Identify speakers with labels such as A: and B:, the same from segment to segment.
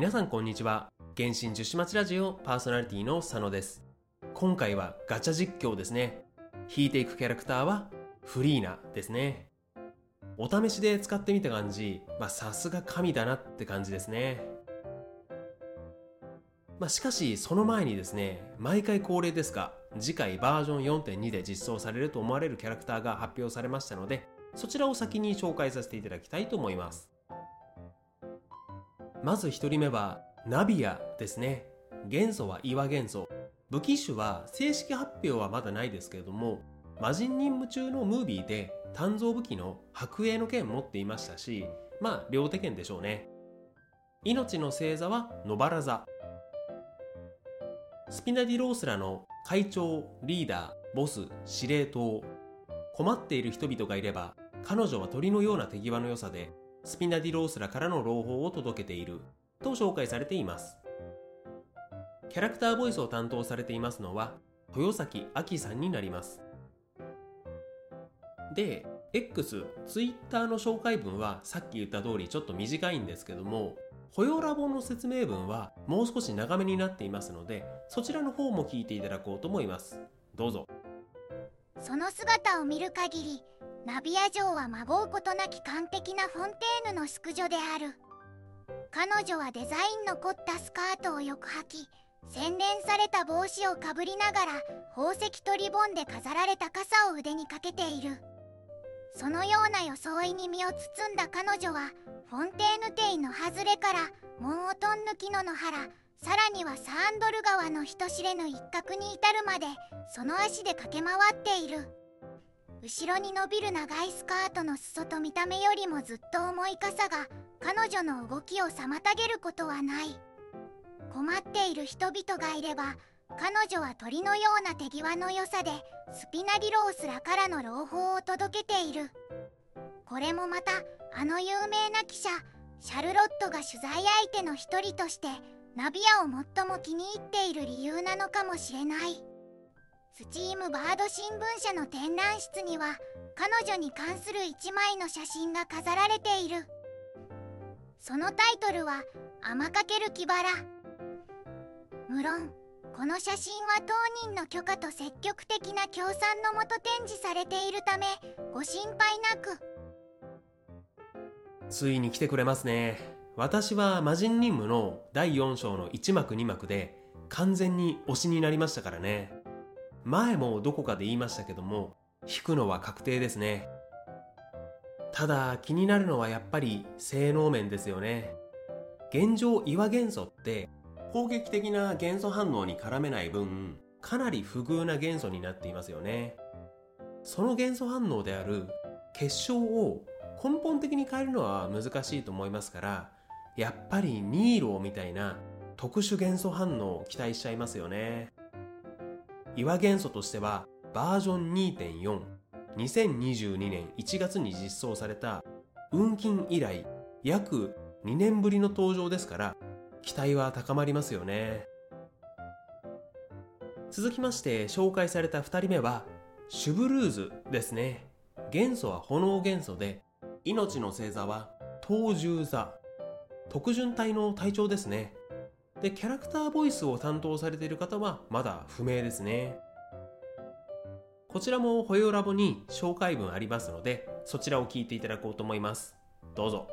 A: 皆さんこんにちは。原神樹脂町ラジオパーソナリティの佐野です。今回はガチャ実況ですね。引いていくキャラクターはフリーナですね。お試しで使ってみた感じ。まあさすが神だなって感じですね。まあ、しかしその前にですね毎回恒例ですが次回バージョン4.2で実装されると思われるキャラクターが発表されましたのでそちらを先に紹介させていただきたいと思います。まず1人目はナビアですね。元素は岩元素。武器種は正式発表はまだないですけれども魔人任務中のムービーで鍛造武器の白影の剣持っていましたしまあ両手剣でしょうね。命の星座は野原座。スピナディロースらの会長、リーダー、ボス、司令塔。困っている人々がいれば、彼女は鳥のような手際の良さで、スピナディロースらからの朗報を届けている、と紹介されています。キャラクターボイスを担当されていますのは、豊崎亜紀さんになります。で、X、Twitter の紹介文はさっき言った通りちょっと短いんですけども、ホヨラボの説明文はもう少し長めになっていますのでそちらの方も聞いていただこうと思いますどうぞ
B: その姿を見る限りナビア城はまごうことなき完璧なフォンテーヌの淑女である。彼女はデザインの凝ったスカートをよく履き洗練された帽子をかぶりながら宝石とリボンで飾られた傘を腕にかけている。そのような装いに身を包んだ彼女はフォンテーヌ邸の外れからモンオトン抜きの野原さらにはサーンドル川の人知れぬ一角に至るまでその足で駆け回っている。後ろに伸びる長いスカートの裾と見た目よりもずっと重い傘が彼女の動きを妨げることはない。困っている人々がいれば彼女は鳥のような手際の良さでスピナディロースらからの朗報を届けている。これもまたあの有名な記者シャルロットが取材相手の一人としてナビアを最も気に入っている理由なのかもしれない。スチームバード新聞社の展覧室には彼女に関する一枚の写真が飾られている。そのタイトルは「天かける木原」無論この写真は当人の許可と積極的な協賛のもと展示されているためご心配なく。
A: ついに来てくれますね。私は魔人任務の第4章の1幕2幕で完全に推しになりましたからね。前もどこかで言いましたけども引くのは確定ですね。ただ気になるのはやっぱり性能面ですよね。現状岩元素って攻撃的な元素反応に絡めない分かなり不遇な元素になっていますよね。その元素反応である結晶を根本的に変えるのは難しいと思いますからやっぱりニーローみたいな特殊元素反応を期待しちゃいますよね。岩元素としてはバージョン2.4 2022年1月に実装された運金以来約2年ぶりの登場ですから期待は高まりますよね。続きまして紹介された2人目はシュブルーズですね。元素は炎元素で命の星座は東獣座。特順体の隊長ですね。でキャラクターボイスを担当されている方はまだ不明ですね。こちらもホヨラボに紹介文ありますのでそちらを聞いていただこうと思います。どうぞ。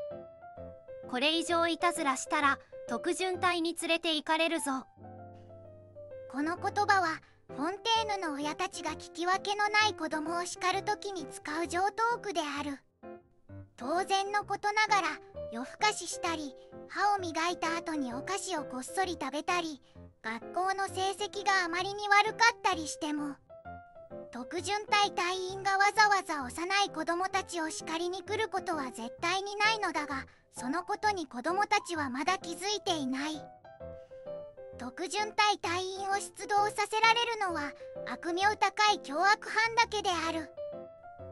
C: これ以上いたずらしたら特順隊に連れて行かれるぞ。
B: この言葉はフォンテーヌの親たちが聞き分けのない子供を叱る時に使う上等句である。当然のことながら夜更かししたり歯を磨いた後にお菓子をこっそり食べたり学校の成績があまりに悪かったりしても特順隊隊員がわざわざ幼い子供たちを叱りに来ることは絶対にないのだがそのことに子供たちはまだ気づいていない。特順隊隊員を出動させられるのは悪名高い凶悪犯だけである。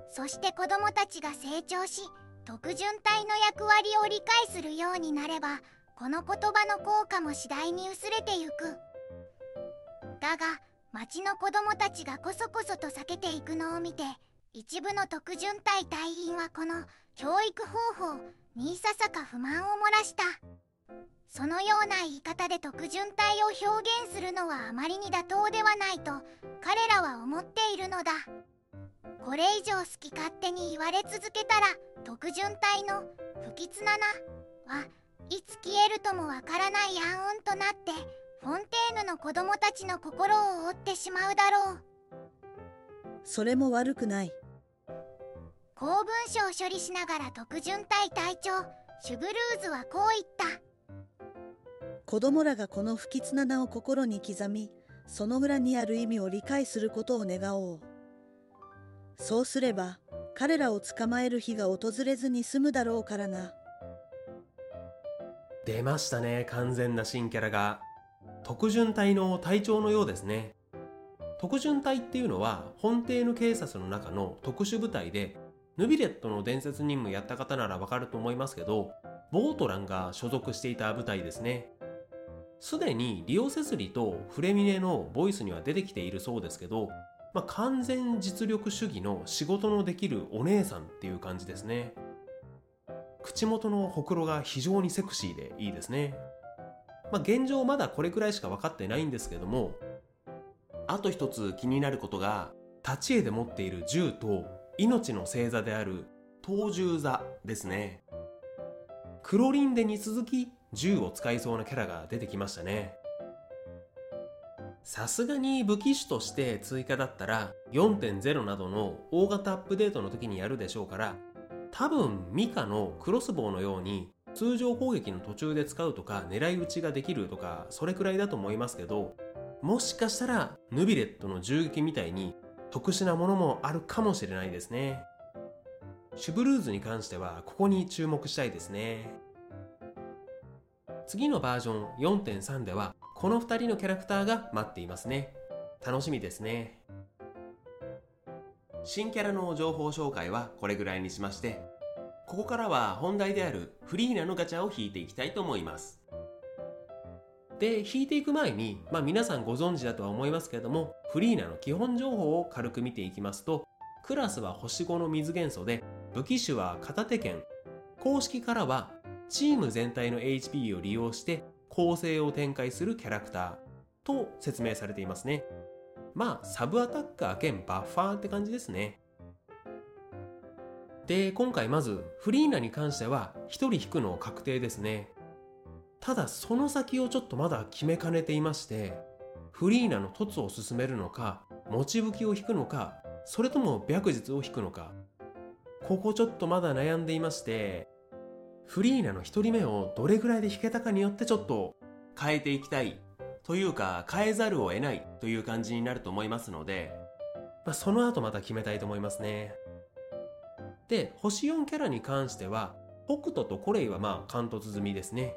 B: そして子供たちが成長し特順隊の役割を理解するようになればこの言葉の効果も次第に薄れてゆく。だが町の子供たちがこそこそと避けていくのを見て一部の特順隊隊員はこの教育方法にいささか不満を漏らした。そのような言い方で特順体を表現するのはあまりに妥当ではないと彼らは思っているのだ。これ以上好き勝手に言われ続けたら特順体の不吉なな。はいつ消えるともわからない暗雲となってフォンテーヌの子供たちの心を折ってしまうだろう。
D: それも悪くない。
B: 公文書を処理しながら特順隊隊長シュブルーズはこう言った。
D: 子供らがこの不吉な名を心に刻みその裏にある意味を理解することを願おうそうすれば彼らを捕まえる日が訪れずに済むだろうからな。
A: 出ましたね完全な新キャラが。特順隊の隊長のようですね。特順隊っていうのは本邸の警察の中の特殊部隊でヌビレットの伝説任務やった方ならわかると思いますけどボートランが所属していた部隊ですね。すでにリオ・セスリとフレミネのボイスには出てきているそうですけど、まあ、完全実力主義の仕事のできるお姉さんっていう感じですね。口元のほくろが非常にセクシーでいいですね。まあ、現状まだこれくらいしか分かってないんですけどもあと一つ気になることが立ち絵で持っている銃と命の星座である闘銃座ですね。クロリンデに続き銃を使いそうなキャラが出てきましたね。さすがに武器種として追加だったら4.0などの大型アップデートの時にやるでしょうから多分ミカのクロスボウのように通常攻撃の途中で使うとか狙い撃ちができるとかそれくらいだと思いますけどもしかしたらヌビレットの銃撃みたいに特殊なものもあるかもしれないですね。シュブルーズに関してはここに注目したいですね。次のバージョン4.3ではこの2人のキャラクターが待っていますね。楽しみですね。新キャラの情報紹介はこれぐらいにしましてここからは本題であるフリーナのガチャを引いていきたいと思います。で引いていく前に、まあ、皆さんご存知だとは思いますけれどもフリーナの基本情報を軽く見ていきますとクラスは星5の水元素で武器種は片手剣。公式からはチーム全体の HP を利用して構成を展開するキャラクターと説明されていますね。まあサブアタッカー兼バッファーって感じですね。で今回まずフリーナに関しては1人引くの確定ですね。ただその先をちょっとまだ決めかねていましてフリーナの凸を進めるのか持ち武器を引くのかそれとも白日を引くのかここちょっとまだ悩んでいましてフリーナの1人目をどれぐらいで引けたかによってちょっと変えていきたいというか変えざるを得ないという感じになると思いますので、まあ、その後また決めたいと思いますねで、星4キャラに関しては、北斗とコレイはまあ貫突済みですね。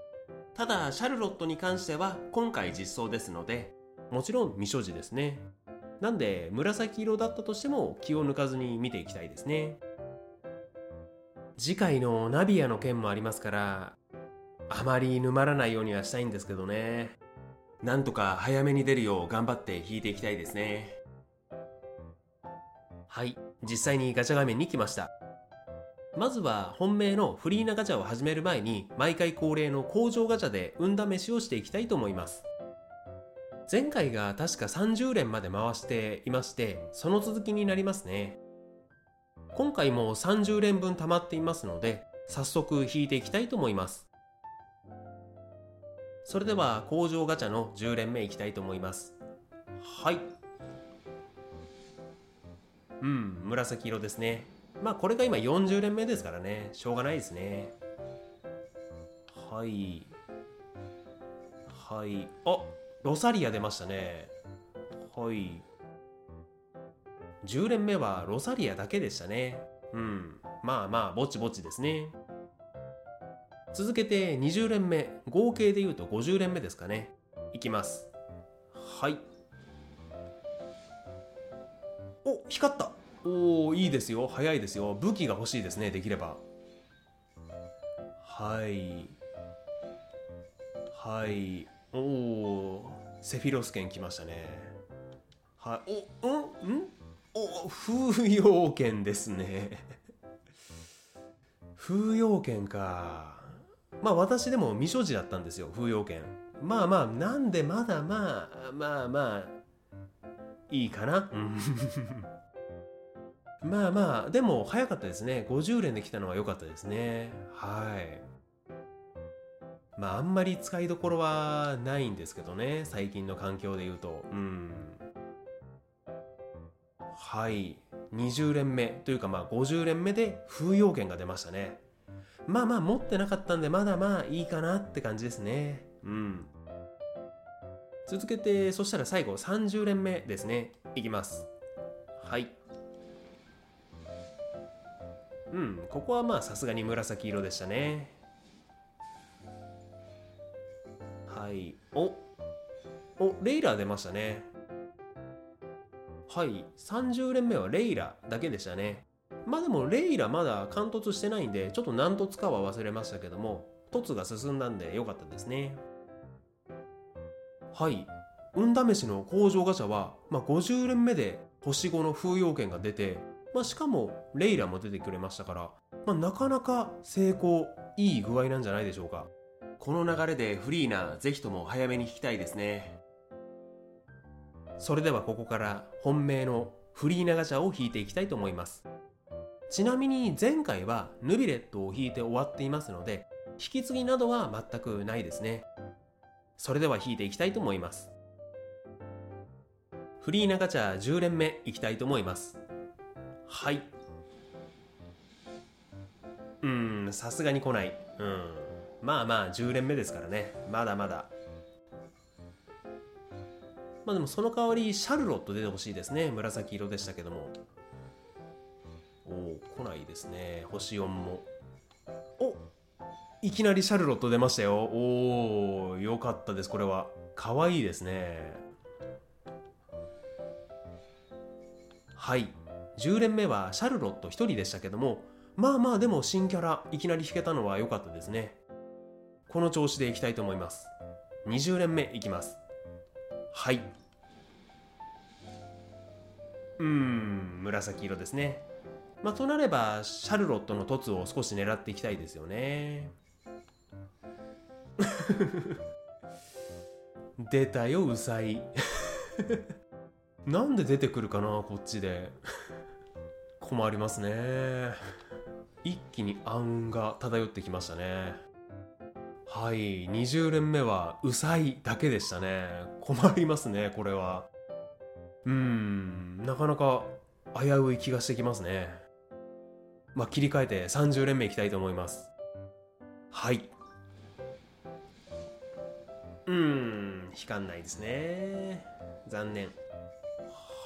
A: ただ、シャルロットに関しては今回実装ですので、もちろん未所持ですね。なんで、紫色だったとしても気を抜かずに見ていきたいですね。次回のナビアの件もありますから、あまり沼らないようにはしたいんですけどね。なんとか早めに出るよう頑張って引いていきたいですね。はい、実際にガチャ画面に来ました。まずは本命のフリーなガチャを始める前に毎回恒例の工場ガチャで運試しをしていきたいと思います前回が確か30連まで回していましてその続きになりますね今回も30連分溜まっていますので早速引いていきたいと思います。それでは工場ガチャの10連目いきたいと思います。はい。うん紫色ですね。まあこれが今40連目ですからね。しょうがないですね。はい。はい。あロサリア出ましたね。はい。10連目はロサリアだけでしたね。うん。まあまあぼちぼちですね。続けて20連目。合計で言うと50連目ですかね。いきます。はい。お光った。おおいいですよ。早いですよ。武器が欲しいですね。できれば。はい。はい。おおセフィロス剣来ましたね。はい。おうん？ん？お風陽剣ですね。風陽剣か。まあ私でも未所持だったんですよ風陽券まあまあなんでまだまあまあまあいいかな。うん。まあまあでも早かったですね。50連できたのは良かったですね。はい。まああんまり使いどころはないんですけどね最近の環境で言うと。うん。はい。20連目というかまあ50連目で風陽券が出ましたね。まあまあ持ってなかったんでまだまあいいかなって感じですね。うん。続けてそしたら最後30連目ですね。いきます。はい。うん。ここはまあさすがに紫色でしたね。はい。お。おレイラー出ましたね。はい30連目はレイラだけでしたね。まあでもレイラまだ貫突してないんでちょっと何突かは忘れましたけども凸が進んだんで良かったですね。はい運試しの工場ガチャは、まあ、50連目で星5の風陽剣が出て、まあ、しかもレイラも出てくれましたから、まあ、なかなか成功いい具合なんじゃないでしょうか。この流れでフリーなぜひとも早めに引きたいですね。それではここから本命のフリーなガチャを引いていきたいと思います。ちなみに前回はヌビレットを引いて終わっていますので引き継ぎなどは全くないですね。それでは引いていきたいと思います。フリーなガチャ10連目いきたいと思います。はい。うんさすがに来ない。うん。まあまあ10連目ですからね。まだまだ。まあでもその代わりシャルロット出てほしいですね。紫色でしたけども。おお来ないですね。星4も。おいきなりシャルロット出ましたよ。おおよかったです。これは。可愛いですね。はい。10連目はシャルロット1人でしたけども。まあまあでも新キャラいきなり引けたのは良かったですね。この調子でいきたいと思います。20連目いきます。はい。うん紫色ですね。まあとなればシャルロットの凸を少し狙っていきたいですよね。出たようさい。なんで出てくるかなこっちで。困りますね。一気に暗雲が漂ってきましたね。はい20連目はうさいだけでしたね。困りますねこれは。うんなかなか危うい気がしてきますね。まあ切り替えて30連目いきたいと思います。はい。うん引かんないですね。残念。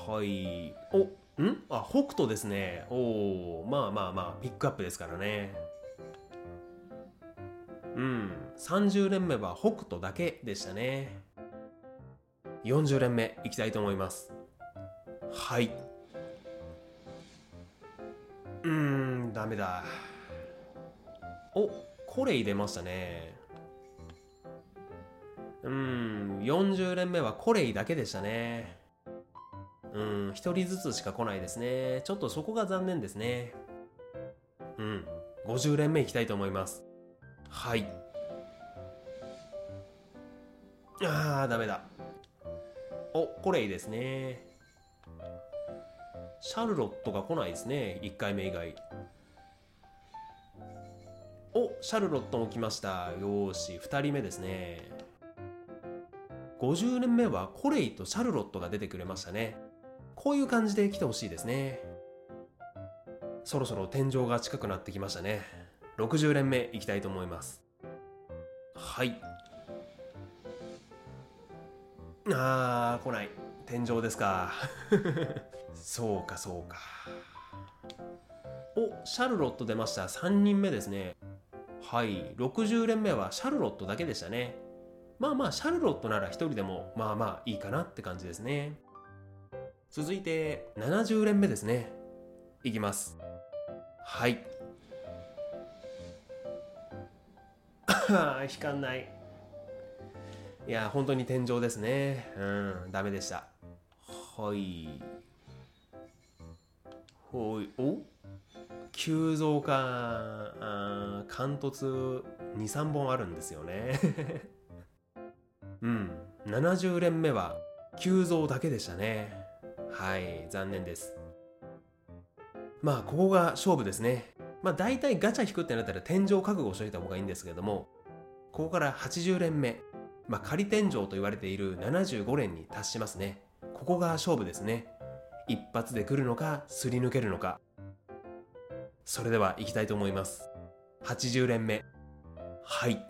A: はい。おん？あ北斗ですね。おおまあまあまあピックアップですからね。うん30連目は北斗だけでしたね。40連目いきたいと思います。はい。うんダメだ。おコレイ出ましたね。うん40連目はコレイだけでしたね。うん1人ずつしか来ないですね。ちょっとそこが残念ですね。うん50連目いきたいと思います。はい。あーダメだ。おコレイですね。シャルロットが来ないですね。1回目以外。おシャルロットも来ました。よーし。2人目ですね。50年目はコレイとシャルロットが出てくれましたね。こういう感じで来てほしいですね。そろそろ天井が近くなってきましたね。60連目いきたいと思います。はい。あー来ない。天井ですか。そうかそうか。おシャルロット出ました。3人目ですね。はい。60連目はシャルロットだけでしたね。まあまあシャルロットなら1人でもまあまあいいかなって感じですね。続いて70連目ですね。いきます。はい。引かんない。いや本当に天井ですね。うんダメでした。はい。ほいお？急増かあ貫突23本あるんですよね。うん。70連目は急増だけでしたね。はい残念です。まあここが勝負ですね。まあ大体ガチャ引くってなったら天井覚悟しといた方がいいんですけどもここから80連目。まあ仮天井と言われている75連に達しますね。ここが勝負ですね。一発で来るのかすり抜けるのか。それでは行きたいと思います。80連目。はい。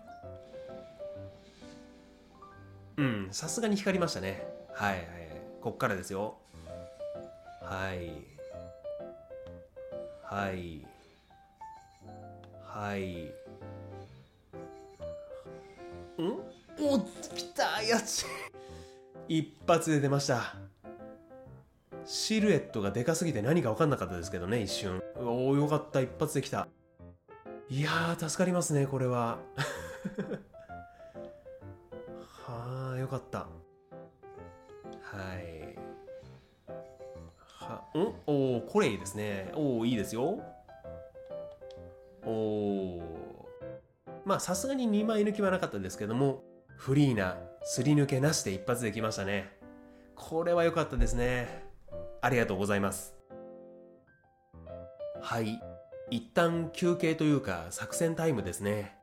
A: うんさすがに光りましたね。はいはいこっからですよ。はい。はい。はい。ん？お来たやつ一発で出ました。シルエットがでかすぎて何か分かんなかったですけどね一瞬。おおよかった。一発できた。いや助かりますねこれは。はあよかった。はい。はん？おおこれいいですね。おおいいですよ。おおまあさすがに2枚抜きはなかったですけどもフリーなすり抜けなしで一発できましたね。これは良かったですね。ありがとうございます。はい。一旦休憩というか作戦タイムですね。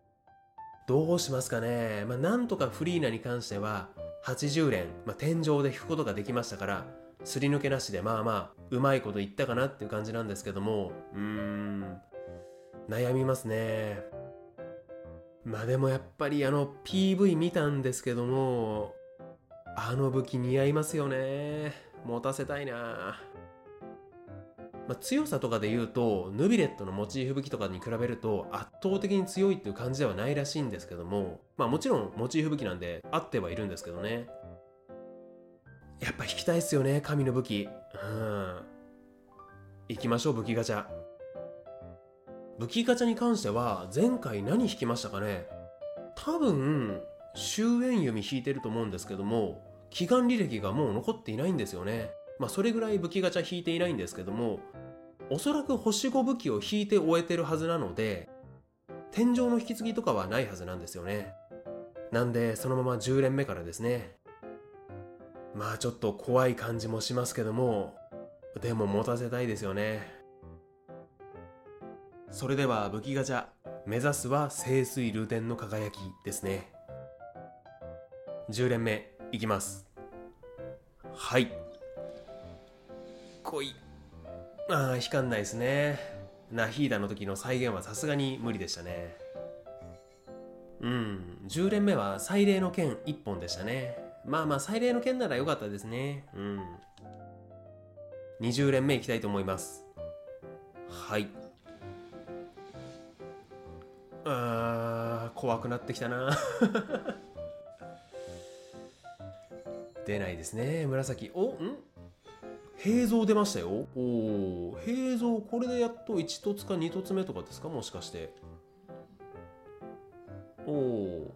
A: どうしますかね。まあなんとかフリーナに関しては80連、まあ、天井で引くことができましたからすり抜けなしでまあまあうまいこといったかなっていう感じなんですけども。うーん。悩みますね。まあでもやっぱりあの PV 見たんですけどもあの武器似合いますよね。持たせたいな。まあ、強さとかで言うとヌビレットのモチーフ武器とかに比べると圧倒的に強いっていう感じではないらしいんですけどもまあもちろんモチーフ武器なんであってはいるんですけどね。やっぱ引きたいっすよね神の武器。うん。行きましょう武器ガチャ。武器ガチャに関しては前回何引きましたかね。多分終焉弓引いてると思うんですけども祈願履歴がもう残っていないんですよね。まあそれぐらい武器ガチャ引いていないんですけどもおそらく星5武器を引いて終えてるはずなので天井の引き継ぎとかはないはずなんですよね。なんでそのまま10連目からですね。まあちょっと怖い感じもしますけどもでも持たせたいですよね。それでは武器ガチャ目指すは清水ルーテンの輝きですね。10連目。いきます。はい。来い。ああ光んないですね。ナヒーダの時の再現はさすがに無理でしたね。うん。10連目は祭礼の剣1本でしたね。まあまあ祭礼の剣なら良かったですね。うん。20連目いきたいと思います。はい。あー怖くなってきたな。出ないですね。紫。おん？平蔵出ましたよ。おお平蔵これでやっと1凸か2凸目とかですか？もしかして。おお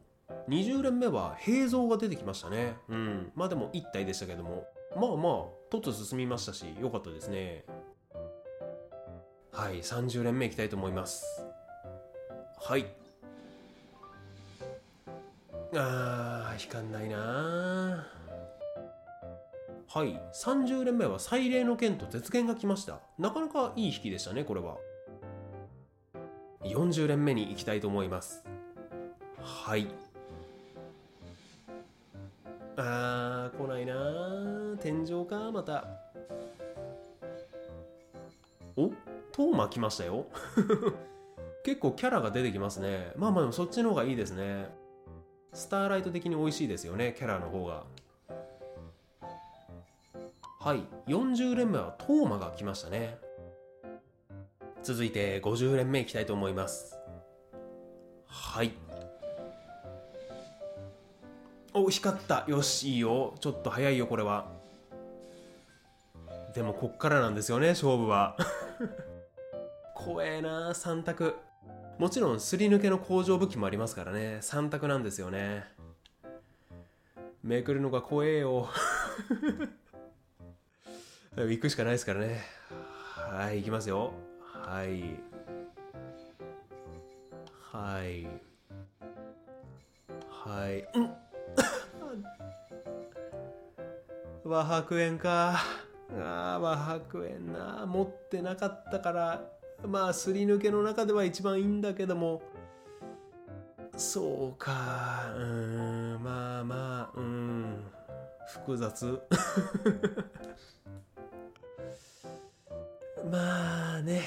A: 20連目は平蔵が出てきましたね。うん。まあでも1体でしたけども。まあまあ凸進みましたし良かったですね。はい30連目いきたいと思います。はい。あー光んないなはい。30連目は祭礼の剣と絶剣が来ました。なかなかいい引きでしたねこれは。40連目に行きたいと思います。はい。あー来ないな天井か？また。お？トーマ来ましたよ。結構キャラが出てきますね。まあまあでもそっちの方がいいですね。スターライト的に美味しいですよねキャラの方が。はい40連目はトーマが来ましたね。続いて50連目いきたいと思います。はい。お光った。よしいいよ。ちょっと早いよこれは。でもこっからなんですよね勝負は。怖えな3択。もちろんすり抜けの工場武器もありますからね。3択なんですよね。めくるのが怖えよ。行くしかないですからね。はい行きますよ。はい。はい。はい。うん。和白円か。あー和白円な。持ってなかったから。まあすり抜けの中では一番いいんだけども。そうか。うーん。まあまあ。うん。複雑。まあね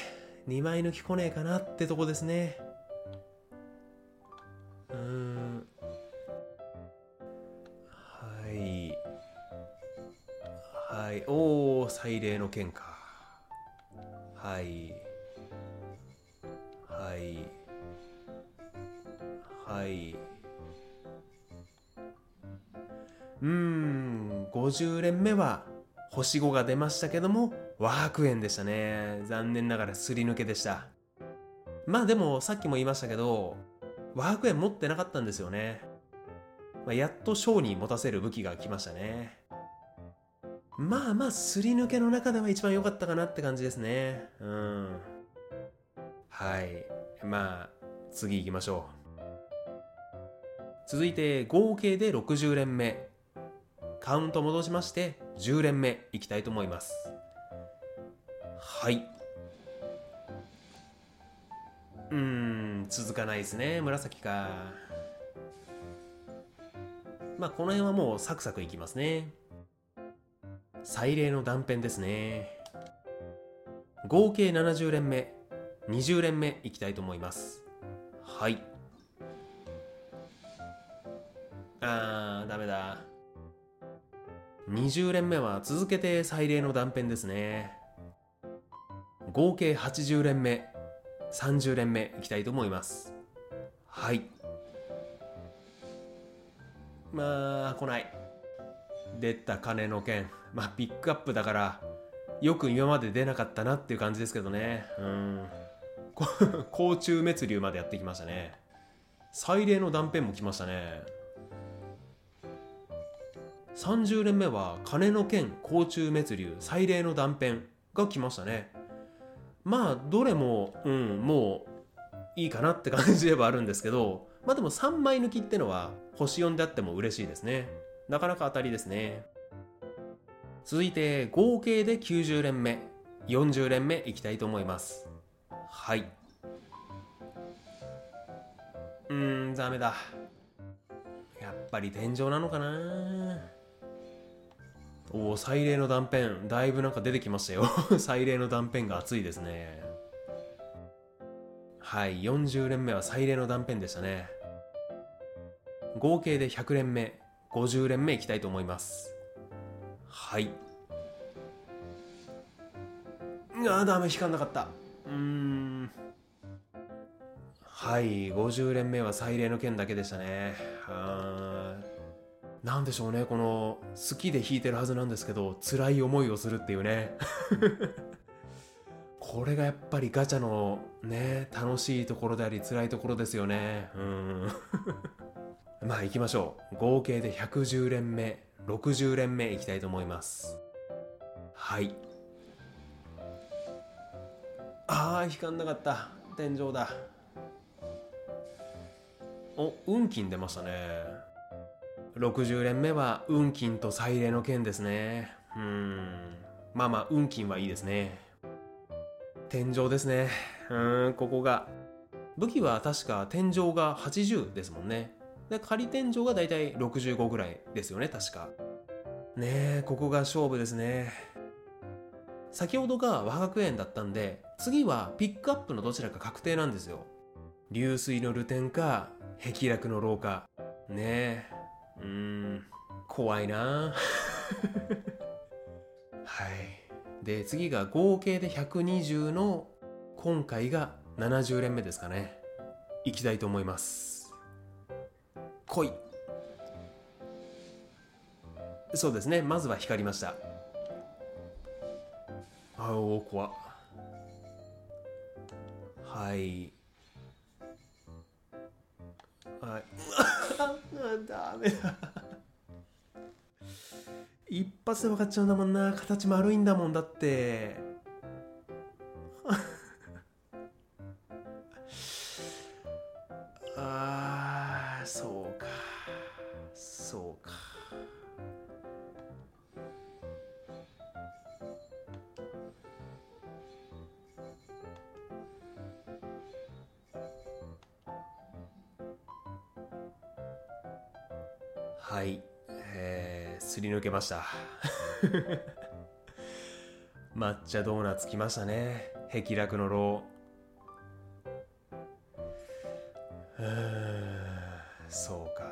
A: 2枚抜き来ねえかなってとこですね。うーん。はい。はい。おお祭礼の剣か。はい。はい。はい。うーん。50連目は星5が出ましたけども和白円でしたね。残念ながらすり抜けでした。まあでもさっきも言いましたけど和白円持ってなかったんですよね、まあ、やっと章に持たせる武器が来ましたね。まあまあすり抜けの中では一番良かったかなって感じですね。うん。はい。まあ次行きましょう。続いて合計で60連目。カウント戻しまして10連目。いきたいと思います。はい。うん続かないですね紫か。まあこの辺はもうサクサクいきますね。祭礼の断片ですね。合計70連目20連目いきたいと思います。はい。あーダメだ。20連目は続けて祭礼の断片ですね。合計80連目30連目いきたいと思います。はい。まあ来ない。出た金の剣まあピックアップだからよく今まで出なかったなっていう感じですけどね。うん。甲虫 滅竜までやってきましたね。祭礼の断片も来ましたね。30連目は金の剣甲虫滅竜祭礼の断片が来ましたね。まあどれもうんもういいかなって感じではあるんですけどまあでも3枚抜きってのは星4であっても嬉しいですね。なかなか当たりですね。続いて合計で90連目。40連目いきたいと思います。はい。うんダメだ。やっぱり天井なのかな。おお祭礼の断片。だいぶなんか出てきましたよ。祭礼の断片が熱いですね。はい40連目は祭礼の断片でしたね。合計で100連目。50連目いきたいと思います。はい。あーダメ引かんなかった。うーん。はい50連目は祭礼の剣だけでしたね。あー。なんでしょうねこの好きで弾いてるはずなんですけど辛い思いをするっていうね。これがやっぱりガチャのね楽しいところであり辛いところですよね。うん。まあ行きましょう。合計で110連目60連目いきたいと思います。はい。あー引かんなかった。天井だ。お運金出ましたね。60連目は運金と祭礼の剣ですね。うん。まあまあ運金はいいですね。天井ですね。うんここが。武器は確か天井が80ですもんね。で仮天井がだいたい65ぐらいですよね確か。ねえここが勝負ですね。先ほどが和学園だったんで次はピックアップのどちらか確定なんですよ。流水の流天か壁落の廊下。ねえ。うーん。怖いな。はい。で次が合計で120の今回が70連目ですかね。いきたいと思います。来い。そうですね。まずは光りました。あお怖っ。はいはい。ダメだ一発で分かっちゃうんだもんな。形丸いんだもんだって。ああそうはい。えー、すり抜けました。抹茶ドーナツ来ましたね。碧楽のロー。うそうか。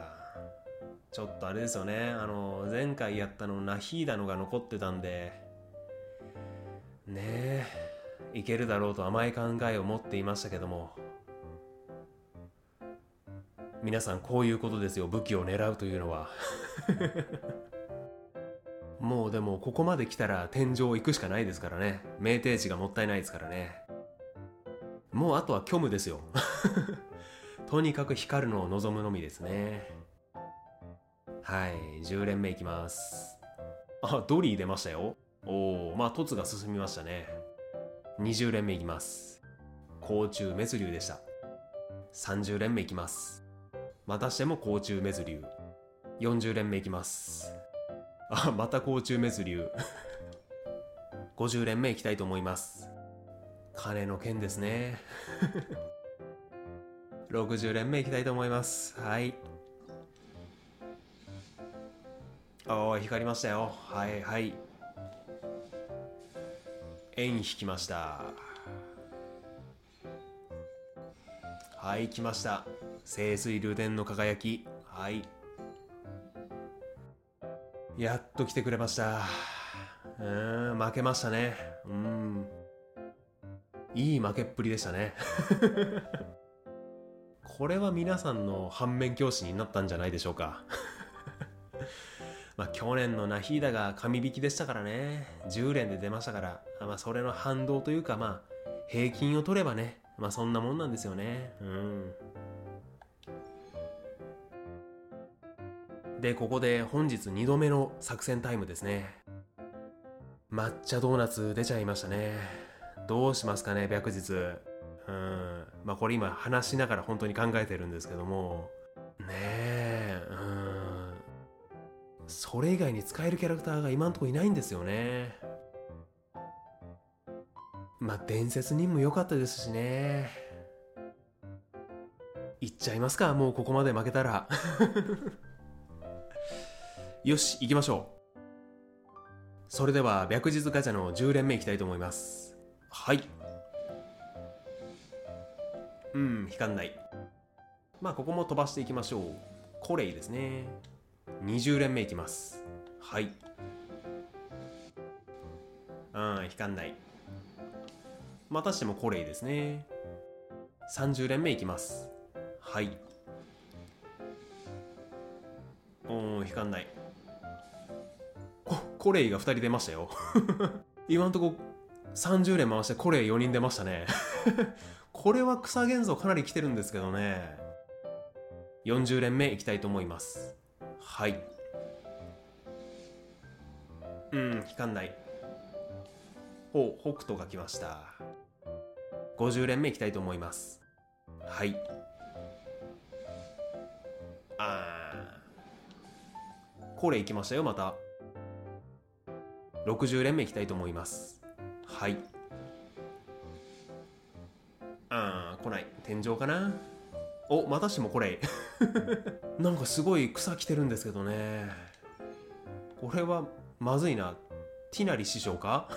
A: ちょっとあれですよね。あの前回やったのナヒーダのが残ってたんで。ねえ。いけるだろうと甘い考えを持っていましたけども。皆さんこういうことですよ。武器を狙うというのは。もうでもここまで来たら天井行くしかないですからね。酩酊値がもったいないですからね。もうあとは虚無ですよ。とにかく光るのを望むのみですね。はい10連目いきます。あドリー出ましたよ。おおまあ凸が進みましたね。20連目いきます。甲虫滅竜でした。30連目いきます。またしても甲虫滅竜。40連目いきます。あまた甲虫滅竜。50連目いきたいと思います。金の剣ですね。60連目いきたいと思います。はい。おー光りましたよ。はいはい。円引きました。はい来ました。清水流電の輝き。はい。やっと来てくれました。うーん負けましたね。うん。いい負けっぷりでしたね。これは皆さんの反面教師になったんじゃないでしょうか。まあ去年のナヒーダが神引きでしたからね。10連で出ましたから。まあそれの反動というかまあ平均を取ればね。まあそんなもんなんですよね。うん。でここで本日2度目の作戦タイムですね。抹茶ドーナツ出ちゃいましたね。どうしますかね白日。うん。まあこれ今話しながら本当に考えてるんですけども。ねえ。うん。それ以外に使えるキャラクターが今んとこいないんですよね。まあ伝説任務良かったですしね。いっちゃいますかもうここまで負けたら。よし行きましょう。それでは白日ガチャの10連目いきたいと思います。はい。うん光んない。まあここも飛ばしていきましょう。コレイですね。20連目いきます。はい。うん光んない。またしてもコレイですね。30連目いきます。はい。うん光んない。こコレイが2人出ましたよ。今んとこ30連回してコレイ4人出ましたね。これは草原像かなり来てるんですけどね。40連目いきたいと思います。はい。うん光んない。お北斗が来ました。50連目いきたいと思います。はい。あー。これいきましたよまた。60連目いきたいと思います。はい。あー来ない。天井かな？おまたしてもこれ。なんかすごい草来てるんですけどね。これはまずいな。ティナリ師匠か？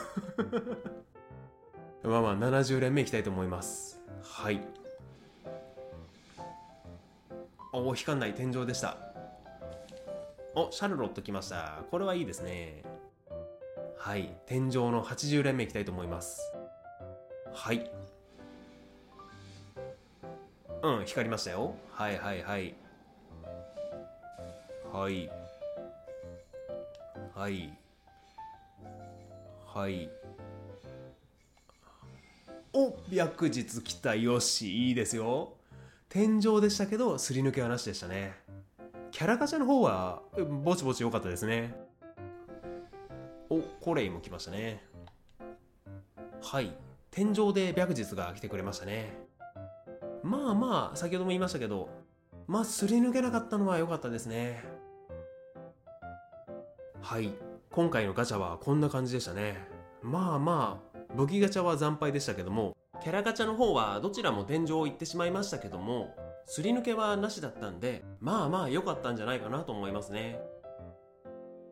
A: まあまあ70連目いきたいと思います。はい。おお光んない。天井でした。おシャルロット来ました。これはいいですね。はい。天井の80連目いきたいと思います。はい。うん光りましたよ。はいはいはい。はい。はい。はい。お白日来た。よしいいですよ。天井でしたけどすり抜けはなしでしたね。キャラガチャの方はぼちぼち良かったですね。おコレイも来ましたね。はい。天井で白日が来てくれましたね。まあまあ先ほども言いましたけどまあすり抜けなかったのは良かったですね。はい。今回のガチャはこんな感じでしたね。まあまあ武器ガチャは惨敗でしたけどもキャラガチャの方はどちらも天井を行ってしまいましたけどもすり抜けはなしだったんでまあまあ良かったんじゃないかなと思いますね。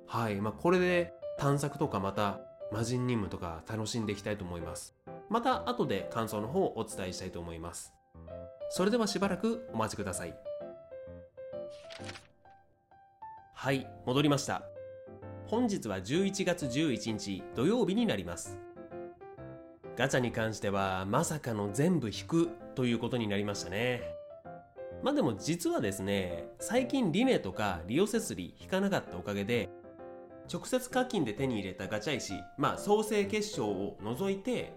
A: はい。まあこれで探索とかまた魔人任務とか楽しんでいきたいと思います。また後で感想の方をお伝えしたいと思います。それではしばらくお待ちください。はい戻りました。本日は11月11日土曜日になります。ガチャに関してはまさかの全部引くということになりましたね。まあでも実はですね最近リネとかリオセスリ引かなかったおかげで直接課金で手に入れたガチャ石まあ創世結晶を除いて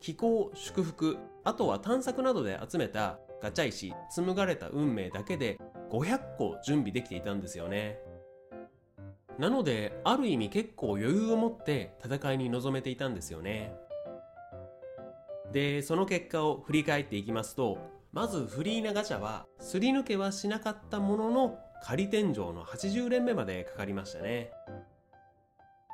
A: 気候祝福あとは探索などで集めたガチャ石紡がれた運命だけで500個準備できていたんですよね。なのである意味結構余裕を持って戦いに臨めていたんですよね。でその結果を振り返っていきますとまずフリーなガチャはすり抜けはしなかったものの仮天井の80連目までかかりましたね。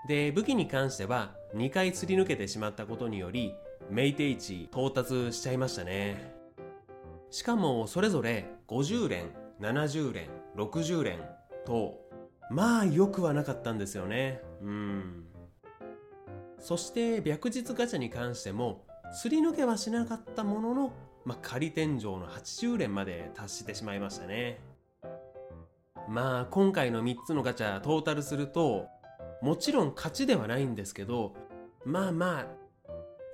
A: で武器に関しては2回すり抜けてしまったことによりメイテイチ到達しちゃいましたね。しかもそれぞれ50連70連60連とまあ良くはなかったんですよね。うん。そして白日ガチャに関してもすり抜けはしなかったものの、まあ、仮天井の80連まで達してしまいましたね。まあ今回の3つのガチャトータルするともちろん勝ちではないんですけどまあまあ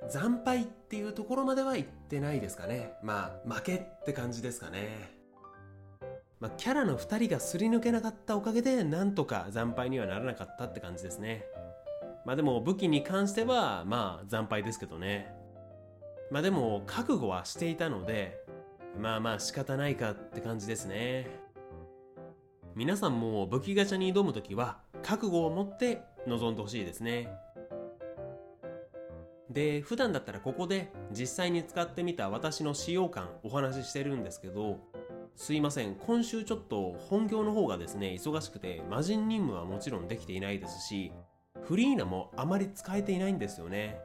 A: 惨敗っていうところまではいってないですかね。まあ負けって感じですかね。まあ、キャラの2人がすり抜けなかったおかげでなんとか惨敗にはならなかったって感じですね。まあでも武器に関してはまあ惨敗ですけどね。まあでも覚悟はしていたのでまあまあ仕方ないかって感じですね。皆さんも武器ガチャに挑む時は覚悟を持って臨んでほしいですね。で普段だったらここで実際に使ってみた私の使用感お話ししてるんですけどすいません今週ちょっと本業の方がですね忙しくて魔人任務はもちろんできていないですしフリーナもあまり使えていないんですよね。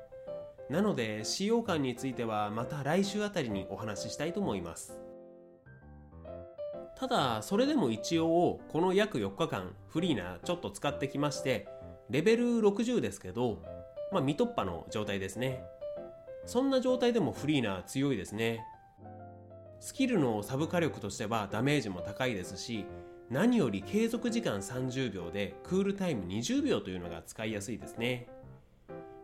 A: なので使用感についてはまた来週あたりにお話ししたいと思います。ただそれでも一応この約4日間フリーナちょっと使ってきましてレベル60ですけどまあ未突破の状態ですね。そんな状態でもフリーナ強いですね。スキルのサブ火力としてはダメージも高いですし何より継続時間30秒でクールタイム20秒というのが使いやすいですね。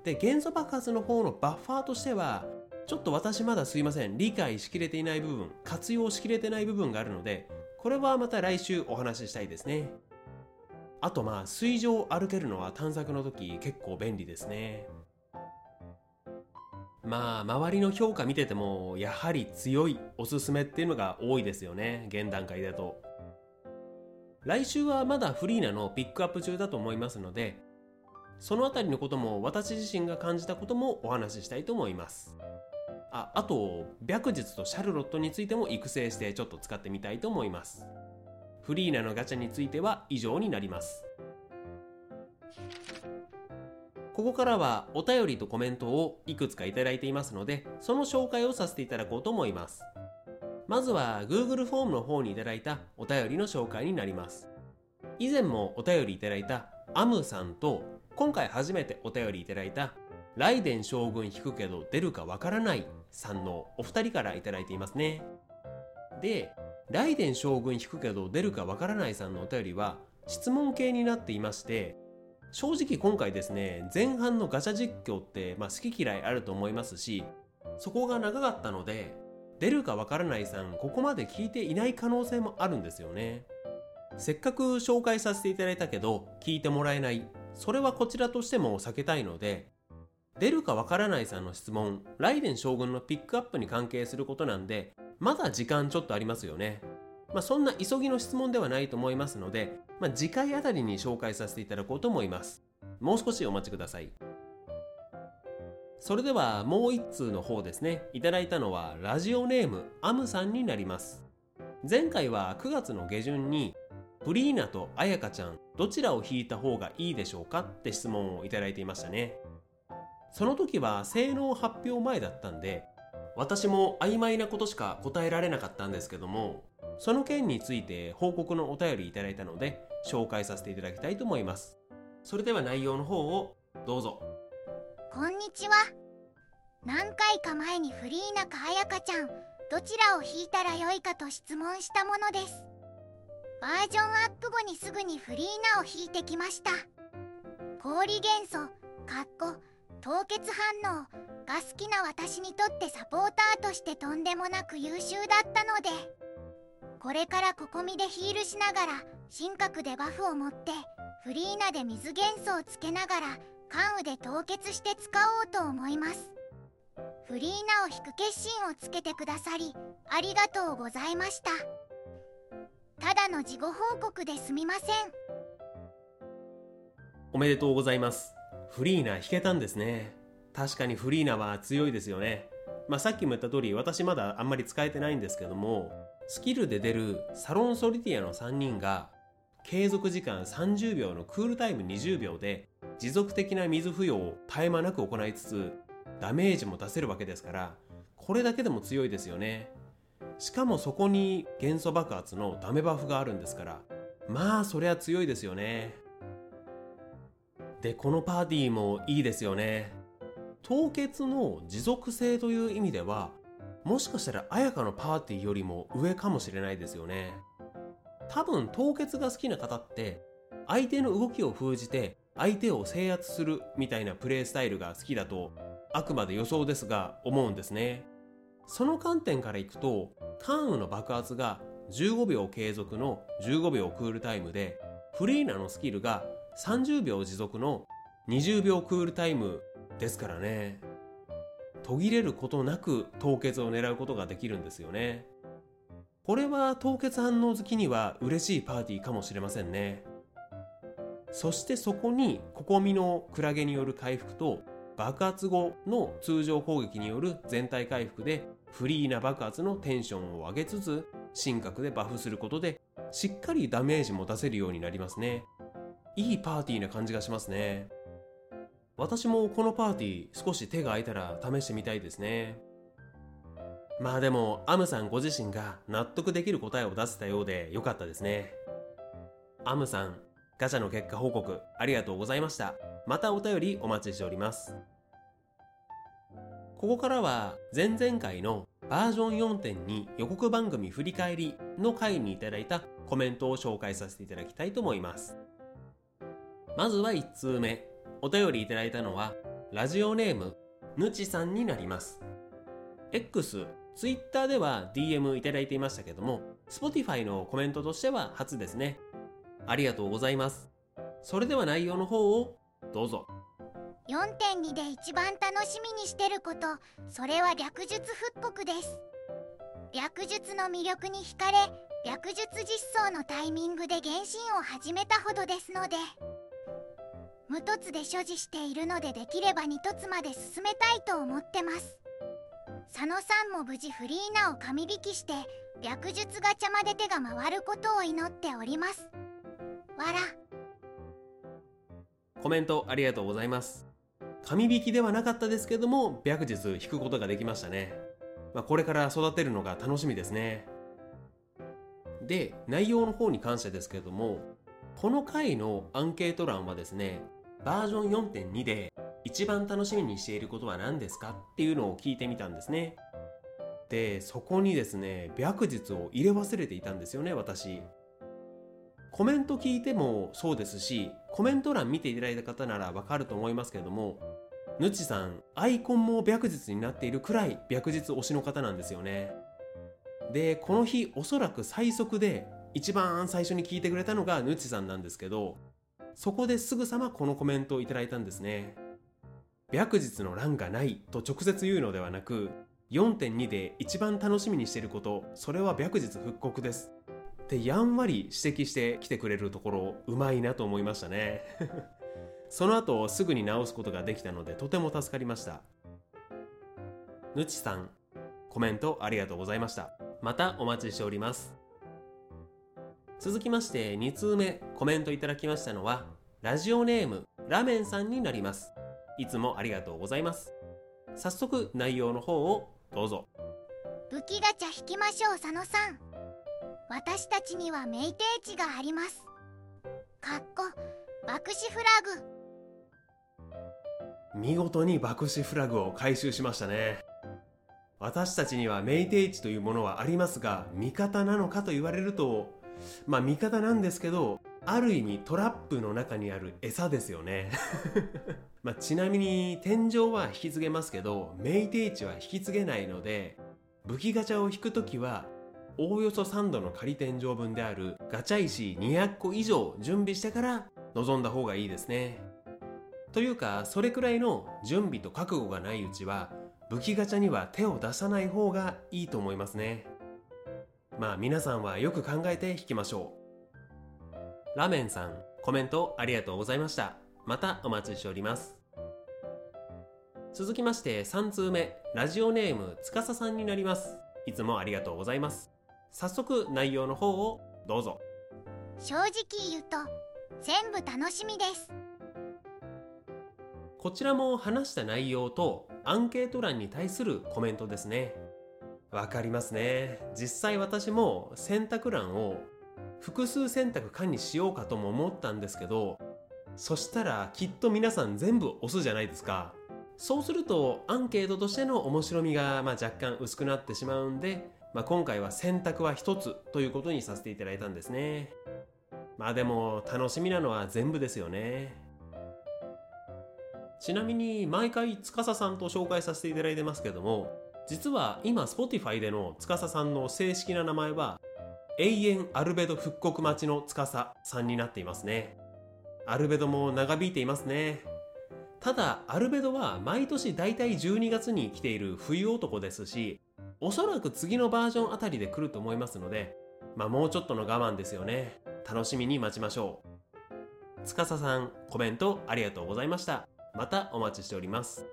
A: で元素爆発の方のバッファーとしてはちょっと私まだすいません。理解しきれていない部分活用しきれてない部分があるのでこれはまた来週お話ししたいですね。あとまあ水上を歩けるのは探索の時結構便利ですね。まあ周りの評価見ててもやはり強いおすすめっていうのが多いですよね。現段階だと。来週はまだフリーなのピックアップ中だと思いますのでそのあたりのことも私自身が感じたこともお話ししたいと思います。ああと白日とシャルロットについても育成してちょっと使ってみたいと思います。フリーナのガチャについては以上になります。ここからはお便りとコメントをいくつかいただいていますのでその紹介をさせていただこうと思います。まずは Google フォームの方にいいたお便りの紹介になります。以前もお便りいいたアムさんと今回初めてお便りいいたライデン将軍引くけど出るかわからないさんのお二人からいいていますね。で、ライデン将軍引くけど出るかわからないさんのお便りは質問系になっていまして、正直今回ですね、前半のガチャ実況って、まあ、好き嫌いあると思いますし、そこが長かったので、出るかわからないさん、ここまで聞いていない可能性もあるんですよね。せっかく紹介させていただいたけど、聞いてもらえない。それはこちらとしても避けたいので、出るかわからないさんの質問、ライデン将軍のピックアップに関係することなんで、まだ時間ちょっとありますよね。まあ、そんな急ぎの質問ではないと思いますので、まあ、次回あたりに紹介させていただこうと思います。もう少しお待ちください。それではもう一通の方ですね。いただいたのはラジオネームアムさんになります。前回は9月の下旬にフリーナと彩香ちゃんどちらを引いた方がいいでしょうかって質問をいただいていましたねその時は性能発表前だったんで私も曖昧なことしか答えられなかったんですけどもその件について報告のお便りいただいたので紹介させていただきたいと思います。それでは内容の方をどうぞ。
B: こんにちは。何回か前にフリーナか彩香ちゃんどちらを引いたらよいかと質問したものです。バージョンアップ後にすぐにフリーナを引いてきました。氷元素かっこ凍結反応が好きな私にとってサポーターとしてとんでもなく優秀だったのでこれからここみでヒールしながら神格でバフを持ってフリーナで水元素をつけながら関羽で凍結して使おうと思います。フリーナを引く決心をつけてくださりありがとうございました。ただの事後報告ですみません。
A: おめでとうございますフリーナ弾けたんですね。確かにフリーナは強いですよね。まあさっきも言った通り私まだあんまり使えてないんですけどもスキルで出るサロンソリティアの3人が継続時間30秒のクールタイム20秒で持続的な水付与を絶え間なく行いつつダメージも出せるわけですからこれだけでも強いですよね。しかもそこに元素爆発のダメバフがあるんですからまあそりゃ強いですよね。でこのパーティーもいいですよね。凍結の持続性という意味ではもしかしたら綾香のパーティーよりも上かもしれないですよね。多分凍結が好きな方って相手の動きを封じて相手を制圧するみたいなプレイスタイルが好きだとあくまで予想ですが思うんですね。その観点からいくと関羽の爆発が15秒継続の15秒クールタイムでフリーナのスキルが30秒持続の20秒クールタイムですからね。途切れることなく凍結を狙うことができるんですよね。これは凍結反応好きには嬉しいパーティーかもしれませんね。そしてそこにココミのクラゲによる回復と爆発後の通常攻撃による全体回復でフリーな爆発のテンションを上げつつ神格でバフすることでしっかりダメージも出せるようになりますね。いいパーティーな感じがしますね。私もこのパーティー少し手が空いたら試してみたいですね。まあでもアムさんご自身が納得できる答えを出せたようで良かったですね。アムさんガチャの結果報告ありがとうございました。またお便りお待ちしております。ここからは前々回のバージョン4.2予告番組振り返りの回にいただいたコメントを紹介させていただきたいと思います。まずは1通目。お便りいただいたのはラジオネームぬちさんになります。X、Twitter では DM いただいていましたけども Spotify のコメントとしては初ですね。ありがとうございます。それでは内容の方をどうぞ。
B: 4.2で一番楽しみにしてることそれは略術復刻です。略術の魅力に惹かれ略術実装のタイミングで原神を始めたほどですので。無凸で所持しているのでできれば2凸まで進めたいと思ってます。佐野さんも無事フリーナを神引きして略術ガチャまで手が回ることを祈っております。わら。
A: コメントありがとうございます。紙引きではなかったですけども白日引くことができましたね、まあ、これから育てるのが楽しみですね。で内容の方に関してですけれどもこの回のアンケート欄はですねバージョン4.2で一番楽しみにしていることは何ですかっていうのを聞いてみたんですね。でそこにですね白日を入れ忘れていたんですよね私。コメント聞いてもそうですしコメント欄見ていただいた方ならわかると思いますけれどもぬちさんアイコンも白日になっているくらい白日推しの方なんですよね。でこの日おそらく最速で一番最初に聞いてくれたのがぬちさんなんですけどそこですぐさまこのコメントをいただいたんですね。白日の欄がないと直接言うのではなく4.2で一番楽しみにしていることそれは白日復刻です。ってやんわり指摘してきてくれるところうまいなと思いましたね。その後すぐに直すことができたのでとても助かりました。ぬちさんコメントありがとうございました。またお待ちしております。続きまして2通目コメントいただきましたのはラジオネームラメンさんになります。いつもありがとうございます。早速内容の方をどうぞ。
B: 武器ガチャ引きましょう佐野さん。私たちにはメイテーチがあります。かっこ爆死フラ
A: グ。見事に爆死フラグを回収しましたね。私たちにはメイテーチというものはありますが味方なのかと言われるとまあ味方なんですけどある意味トラップの中にある餌ですよね。まあちなみに天井は引き継げますけどメイテーチは引き継げないので武器ガチャを引くときはおおよそ3度の仮天井分であるガチャ石200個以上準備してから臨んだ方がいいですね。というかそれくらいの準備と覚悟がないうちは武器ガチャには手を出さない方がいいと思いますね。まあ皆さんはよく考えて引きましょう。ラメンさんコメントありがとうございました。またお待ちしております。続きまして3通目。ラジオネームつかささんになります。いつもありがとうございます。早速内容の方をどうぞ。
B: 正直言うと全部楽しみです。
A: こちらも話した内容とアンケート欄に対するコメントですねわかりますね。実際私も選択欄を複数選択管にしようかとも思ったんですけどそしたらきっと皆さん全部押すじゃないですか。そうするとアンケートとしての面白みがま若干薄くなってしまうんで、まあ、今回は選択は一つということにさせていただいたんですね。まあでも楽しみなのは全部ですよね。ちなみに毎回司さんと紹介させていただいてますけども実は今 Spotify での司さんの正式な名前は永遠アルベド復刻待ちの司さんになっていますね。アルベドも長引いていますね。ただアルベドは毎年だいたい12月に来ている冬男ですしおそらく次のバージョンあたりで来ると思いますのでまあもうちょっとの我慢ですよね。楽しみに待ちましょう。司さんコメントありがとうございました。またお待ちしております。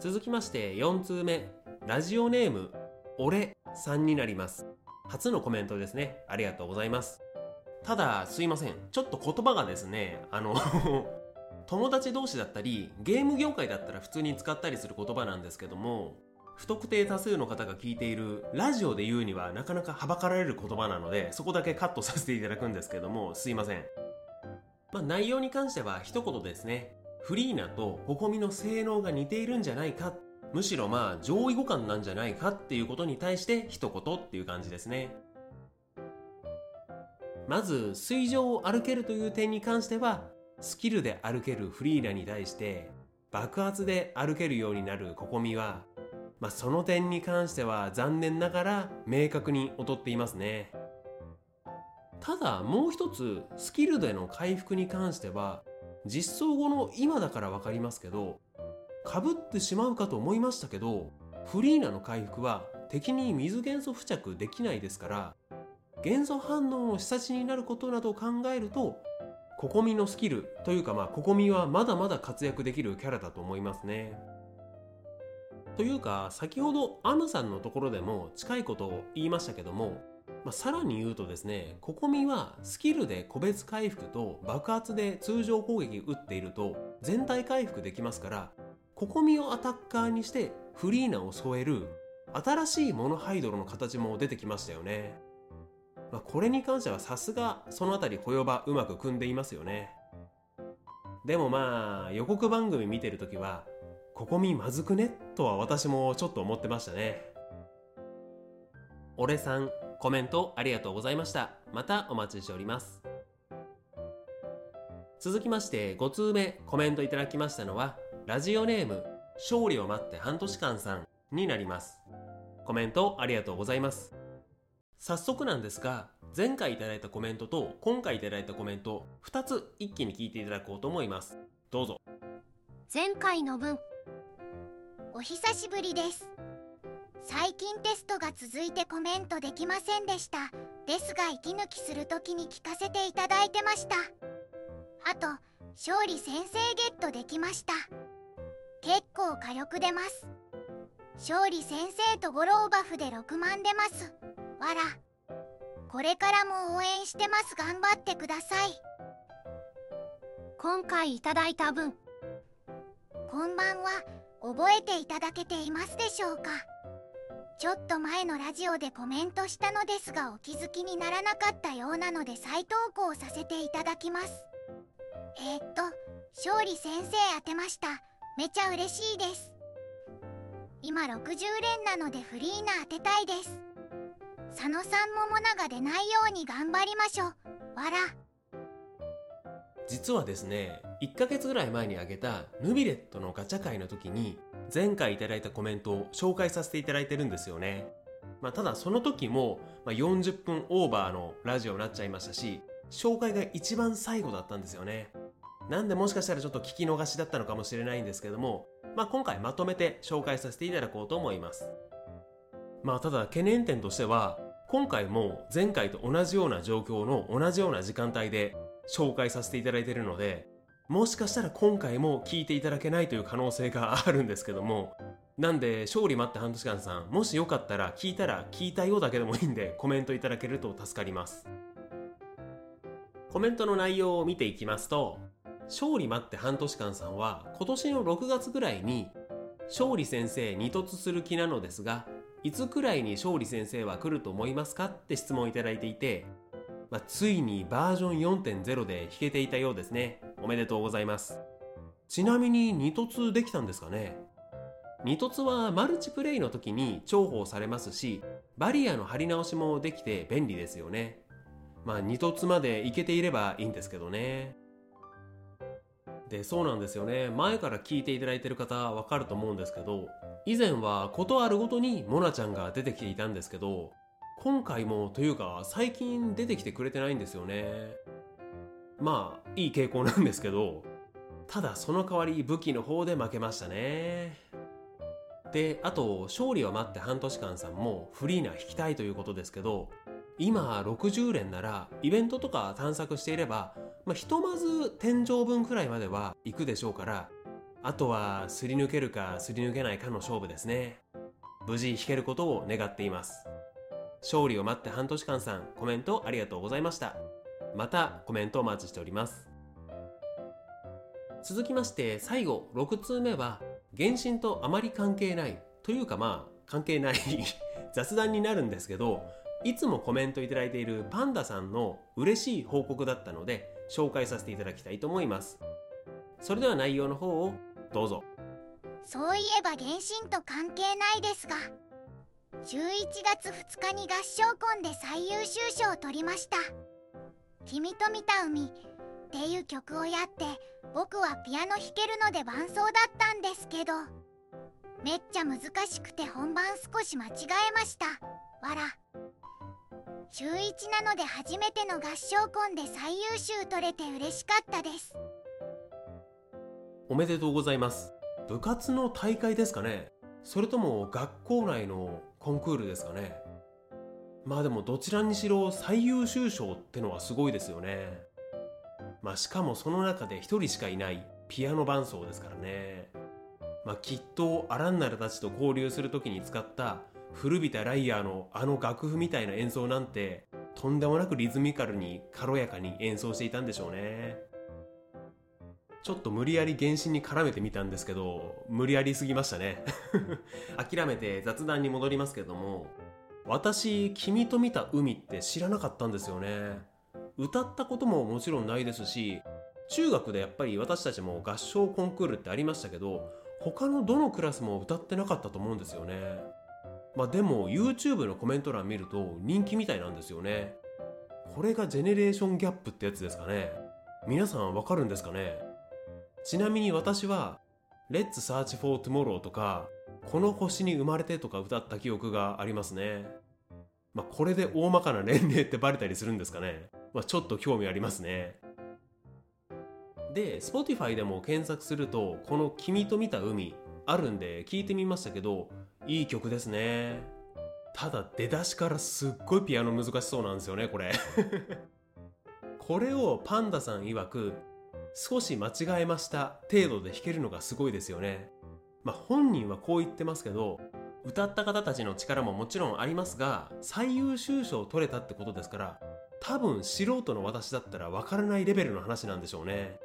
A: 続きまして4通目。ラジオネーム俺さんになります。初のコメントですね。ありがとうございます。ただすいません。ちょっと言葉がですねあの 友達同士だったりゲーム業界だったら普通に使ったりする言葉なんですけども不特定多数の方が聞いているラジオで言うにはなかなかはばかられる言葉なのでそこだけカットさせていただくんですけどもすいません。まあ内容に関しては一言ですね。フリーナとココミの性能が似ているんじゃないか。むしろまあ上位互換なんじゃないかっていうことに対して一言っていう感じですね。まず水上を歩けるという点に関してはスキルで歩けるフリーナに対して爆発で歩けるようになるココミはまあその点に関しては残念ながら明確に劣っていますね。ただもう一つスキルでの回復に関しては実装後の今だから分かりますけどかぶってしまうかと思いましたけどフリーナの回復は敵に水元素付着できないですから元素反応の下地になることなどを考えるとココミのスキルというかまあココミはまだまだ活躍できるキャラだと思いますね。というか先ほどアムさんのところでも近いことを言いましたけどもまあ、さらに言うとですね、ココミはスキルで個別回復と爆発で通常攻撃打っていると全体回復できますから、ココミをアタッカーにしてフリーナを添える新しいモノハイドロの形も出てきましたよね。まあ、これに関してはさすがそのあたりホヨバうまく組んでいますよね。でもまあ予告番組見てるときは、ココミまずくね？とは私もちょっと思ってましたね。俺さん、コメントありがとうございました。またお待ちしております。続きまして5通目コメントいただきましたのはラジオネーム勝利を待って半年間さんになります。コメントありがとうございます。早速なんですが前回いただいたコメントと今回いただいたコメント2つ一気に聞いていただこうと思います。どうぞ。
C: 前回の分
B: お久しぶりです。最近テストが続いてコメントできませんでした。ですが息抜きする時に聞かせていただいてました。あと勝利先生ゲットできました。結構火力出ます。勝利先生と五郎バフで6万出ます。わら。これからも応援してます。頑張ってください。
C: 今回いただいた分。
B: こんばんは覚えていただけていますでしょうか？ちょっと前のラジオでコメントしたのですがお気づきにならなかったようなので再投稿させていただきます。えー、っと勝利先生当てました。めちゃ嬉しいです。今60連なのでフリーな当てたいです。佐野さんもモナが出ないように頑張りましょう。わら。
A: 実はですね1ヶ月ぐらい前にあげたヌビレットのガチャ会の時に前回いただいたコメントを紹介させていただいてるんですよね。まあ、ただその時も、ま40分オーバーのラジオになっちゃいましたし、紹介が一番最後だったんですよね。なんでもしかしたらちょっと聞き逃しだったのかもしれないんですけども、まあ、今回まとめて紹介させていただこうと思います。まあただ懸念点としては、今回も前回と同じような状況の同じような時間帯で紹介させていただいているので、もしかしたら今回も聞いていただけないという可能性があるんですけども、なんで、勝利待って半年間さん、もしよかったら聞いたら聞いたようだけでもいいんでコメントいただけると助かります。コメントの内容を見ていきますと、勝利待って半年間さんは今年の6月ぐらいに勝利先生二突する気なのですが、いつくらいに勝利先生は来ると思いますかって質問いただいていて、まあ、ついにバージョン4.0で弾けていたようですね。おめでとうございます。ちなみに二突できたんですかね二突はマルチプレイの時に重宝されますし、バリアの張り直しもできて便利ですよね。まあ二突までいけていればいいんですけどね。で、そうなんですよね。前から聞いていただいてる方わかると思うんですけど、以前はことあるごとにモナちゃんが出てきていたんですけど、今回もというか最近出てきてくれてないんですよね。まあ、いい傾向なんですけど、ただその代わり武器の方で負けましたね。で、あと、勝利を待って半年間さんもフリーな引きたいということですけど、今60連ならイベントとか探索していれば、まあ、ひとまず天井分くらいまでは行くでしょうから、あとはすり抜けるかすり抜けないかの勝負ですね。無事引けることを願っています。勝利を待って半年間さん、コメントありがとうございました。またコメントお待ちしております。続きまして最後6通目は原神とあまり関係ないというかまあ関係ない 雑談になるんですけどいつもコメントいただいているパンダさんの嬉しい報告だったので紹介させていただきたいと思いますそれでは内容の方をどうぞ
B: そういえば原神と関係ないですが11月2日に合唱コンで最優秀賞を取りました「君と見た海」っていう曲をやって僕はピアノ弾けるので伴奏だったんですけど。めっちゃ難しくて本番少し間違えました。わら中1なので初めての合唱コンで最優秀取れて嬉しかったです。
A: おめでとうございます。部活の大会ですかね。それとも学校内のコンクールですかね。まあでもどちらにしろ最優秀賞ってのはすごいですよね。まあしかもその中で一人しかいないピアノ伴奏ですからね。まあきっとアランナルたちと交流する時に使った古びたライヤーのあの楽譜みたいな演奏なんてとんでもなくリズミカルに軽やかに演奏していたんでしょうね。ちょっと無理やり原神に絡めてみたんですけど無理やりすぎましたね。諦めて雑談に戻りますけども私君と見た海って知らなかったんですよね。歌ったことももちろんないですし中学でやっぱり私たちも合唱コンクールってありましたけど他のどのクラスも歌ってなかったと思うんですよね。まあでも YouTube のコメント欄見ると人気みたいなんですよね。これがジェネレーションギャップってやつですかね。皆さんわかるんですかね。ちなみに私は Let's Search for Tomorrow とかこの星に生まれてとか歌った記憶がありますね。まあこれで大まかな年齢ってバレたりするんですかね。まあちょっと興味ありますね。で Spotify でも検索するとこの「君と見た海」あるんで聞いてみましたけどいい曲ですね。ただ出だしからすっごいピアノ難しそうなんですよねこれ。これをパンダさん曰く少し間違えました程度で弾けるのがすごいですよね。まあ本人はこう言ってますけど歌った方たちの力ももちろんありますが最優秀賞を取れたってことですから多分素人の私だったらわからないレベルの話なんでしょうね。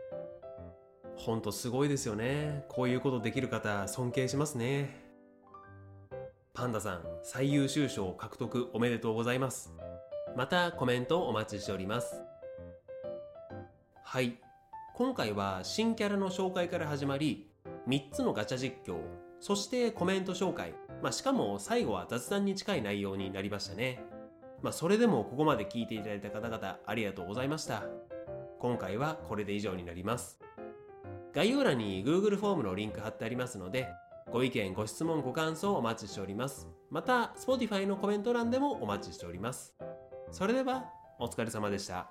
A: ほんとすごいですよね。こういうことできる方尊敬しますね。パンダさん最優秀賞獲得おめでとうございます。またコメントお待ちしております。はい。今回は新キャラの紹介から始まり3つのガチャ実況そしてコメント紹介、まあ、しかも最後は雑談に近い内容になりましたねまあ、それでもここまで聞いていただいた方々ありがとうございました今回はこれで以上になります概要欄に Google フォームのリンク貼ってありますのでご意見、ご質問、ご感想をお待ちしております。また、Spotify のコメント欄でもお待ちしております。それでは、お疲れ様でした。